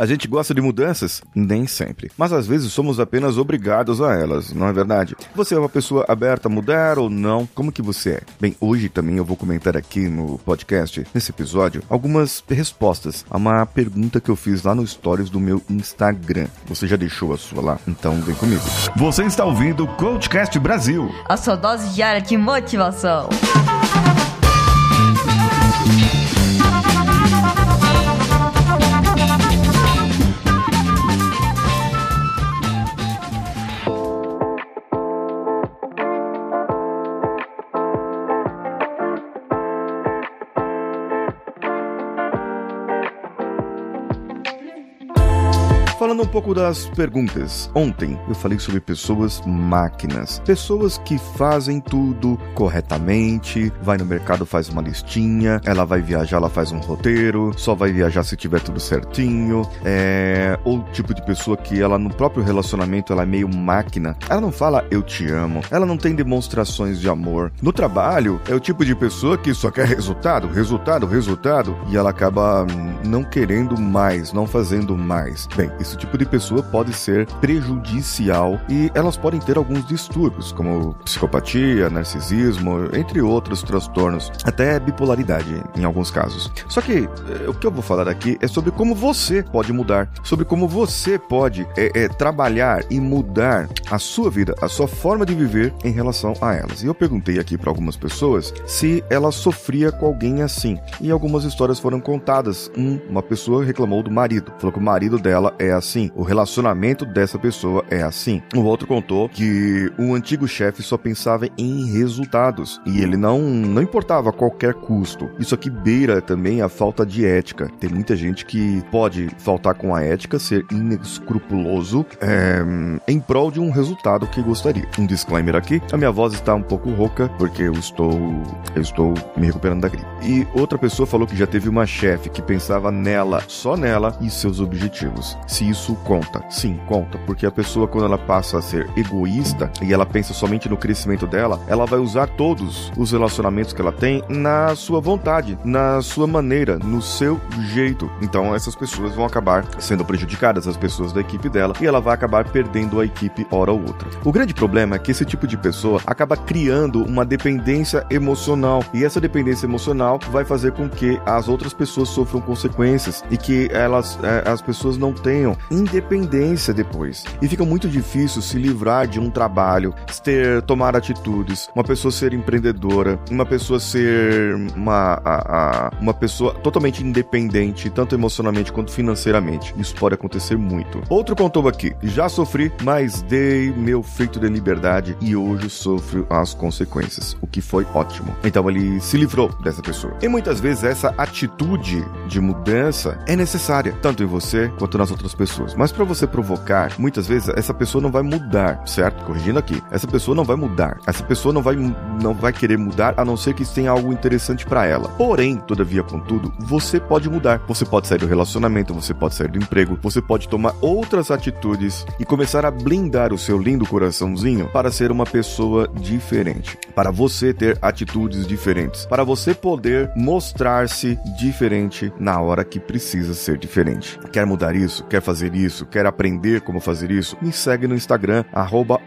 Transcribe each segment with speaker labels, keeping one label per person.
Speaker 1: A gente gosta de mudanças? Nem sempre. Mas às vezes somos apenas obrigados a elas, não é verdade? Você é uma pessoa aberta a mudar ou não? Como que você é? Bem, hoje também eu vou comentar aqui no podcast, nesse episódio, algumas respostas a uma pergunta que eu fiz lá no stories do meu Instagram. Você já deixou a sua lá? Então vem comigo.
Speaker 2: Você está ouvindo o Coachcast Brasil.
Speaker 3: A sua dose diária de motivação.
Speaker 1: Falando um pouco das perguntas. Ontem eu falei sobre pessoas máquinas. Pessoas que fazem tudo corretamente, vai no mercado, faz uma listinha, ela vai viajar, ela faz um roteiro, só vai viajar se tiver tudo certinho. É. Ou tipo de pessoa que ela no próprio relacionamento ela é meio máquina. Ela não fala eu te amo, ela não tem demonstrações de amor. No trabalho, é o tipo de pessoa que só quer resultado, resultado, resultado, e ela acaba não querendo mais, não fazendo mais. Bem, esse tipo de pessoa pode ser prejudicial e elas podem ter alguns distúrbios, como psicopatia, narcisismo, entre outros transtornos, até bipolaridade em alguns casos. Só que eh, o que eu vou falar aqui é sobre como você pode mudar, sobre como você pode é, é, trabalhar e mudar a sua vida, a sua forma de viver em relação a elas. E eu perguntei aqui para algumas pessoas se ela sofria com alguém assim. E algumas histórias foram contadas. Um, uma pessoa reclamou do marido, falou que o marido dela é assim, o relacionamento dessa pessoa é assim. O outro contou que o antigo chefe só pensava em resultados e ele não, não importava qualquer custo. Isso aqui beira também a falta de ética. Tem muita gente que pode faltar com a ética, ser inescrupuloso é, em prol de um resultado que gostaria. Um disclaimer aqui: a minha voz está um pouco rouca porque eu estou eu estou me recuperando da gripe. E outra pessoa falou que já teve uma chefe que pensava nela, só nela e seus objetivos. Se isso conta. Sim, conta, porque a pessoa quando ela passa a ser egoísta e ela pensa somente no crescimento dela, ela vai usar todos os relacionamentos que ela tem na sua vontade, na sua maneira, no seu jeito. Então essas pessoas vão acabar sendo prejudicadas, as pessoas da equipe dela, e ela vai acabar perdendo a equipe hora ou outra. O grande problema é que esse tipo de pessoa acaba criando uma dependência emocional, e essa dependência emocional vai fazer com que as outras pessoas sofram consequências e que elas, eh, as pessoas não tenham independência depois. E fica muito difícil se livrar de um trabalho, ter tomar atitudes, uma pessoa ser empreendedora, uma pessoa ser uma, a, a, uma pessoa totalmente independente, tanto emocionalmente quanto financeiramente. Isso pode acontecer muito. Outro contou aqui: já sofri, mas dei meu feito de liberdade e hoje sofro as consequências, o que foi ótimo. Então ele se livrou dessa pessoa. E muitas vezes essa atitude de mudança é necessária, tanto em você quanto nas outras pessoas. Mas para você provocar, muitas vezes essa pessoa não vai mudar, certo? Corrigindo aqui. Essa pessoa não vai mudar. Essa pessoa não vai não vai querer mudar a não ser que tenha algo interessante para ela. Porém, todavia, contudo, você pode mudar. Você pode sair do relacionamento, você pode sair do emprego, você pode tomar outras atitudes e começar a blindar o seu lindo coraçãozinho para ser uma pessoa diferente, para você ter atitudes diferentes, para você poder mostrar-se diferente na hora que precisa ser diferente. Quer mudar isso? Quer fazer isso, quer aprender como fazer isso, me segue no Instagram, arroba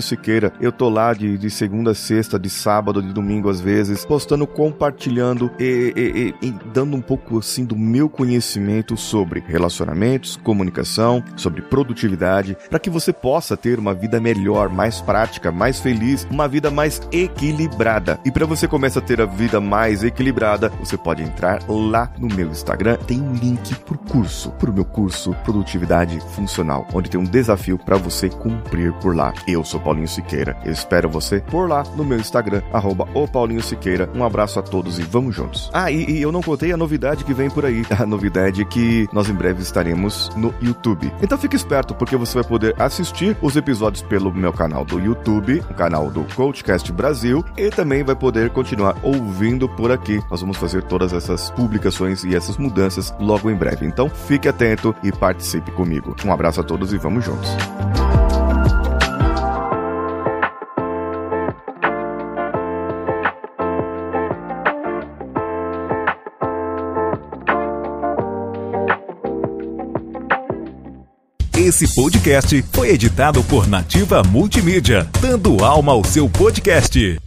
Speaker 1: Siqueira. Eu tô lá de, de segunda a sexta, de sábado, de domingo às vezes, postando, compartilhando e, e, e, e dando um pouco assim do meu conhecimento sobre relacionamentos, comunicação, sobre produtividade, para que você possa ter uma vida melhor, mais prática, mais feliz, uma vida mais equilibrada. E para você começar a ter a vida mais equilibrada, você pode entrar lá no meu Instagram, tem um link pro curso, pro meu curso Produtividade produtividade funcional, onde tem um desafio para você cumprir por lá. Eu sou Paulinho Siqueira. Eu espero você por lá no meu Instagram, arroba o Paulinho Siqueira. Um abraço a todos e vamos juntos. Ah, e, e eu não contei a novidade que vem por aí. A novidade é que nós em breve estaremos no YouTube. Então fique esperto, porque você vai poder assistir os episódios pelo meu canal do YouTube, o canal do Coachcast Brasil, e também vai poder continuar ouvindo por aqui. Nós vamos fazer todas essas publicações e essas mudanças logo em breve. Então fique atento e participe comigo. Um abraço a todos e vamos juntos.
Speaker 4: Esse podcast foi editado por Nativa Multimídia, dando alma ao seu podcast.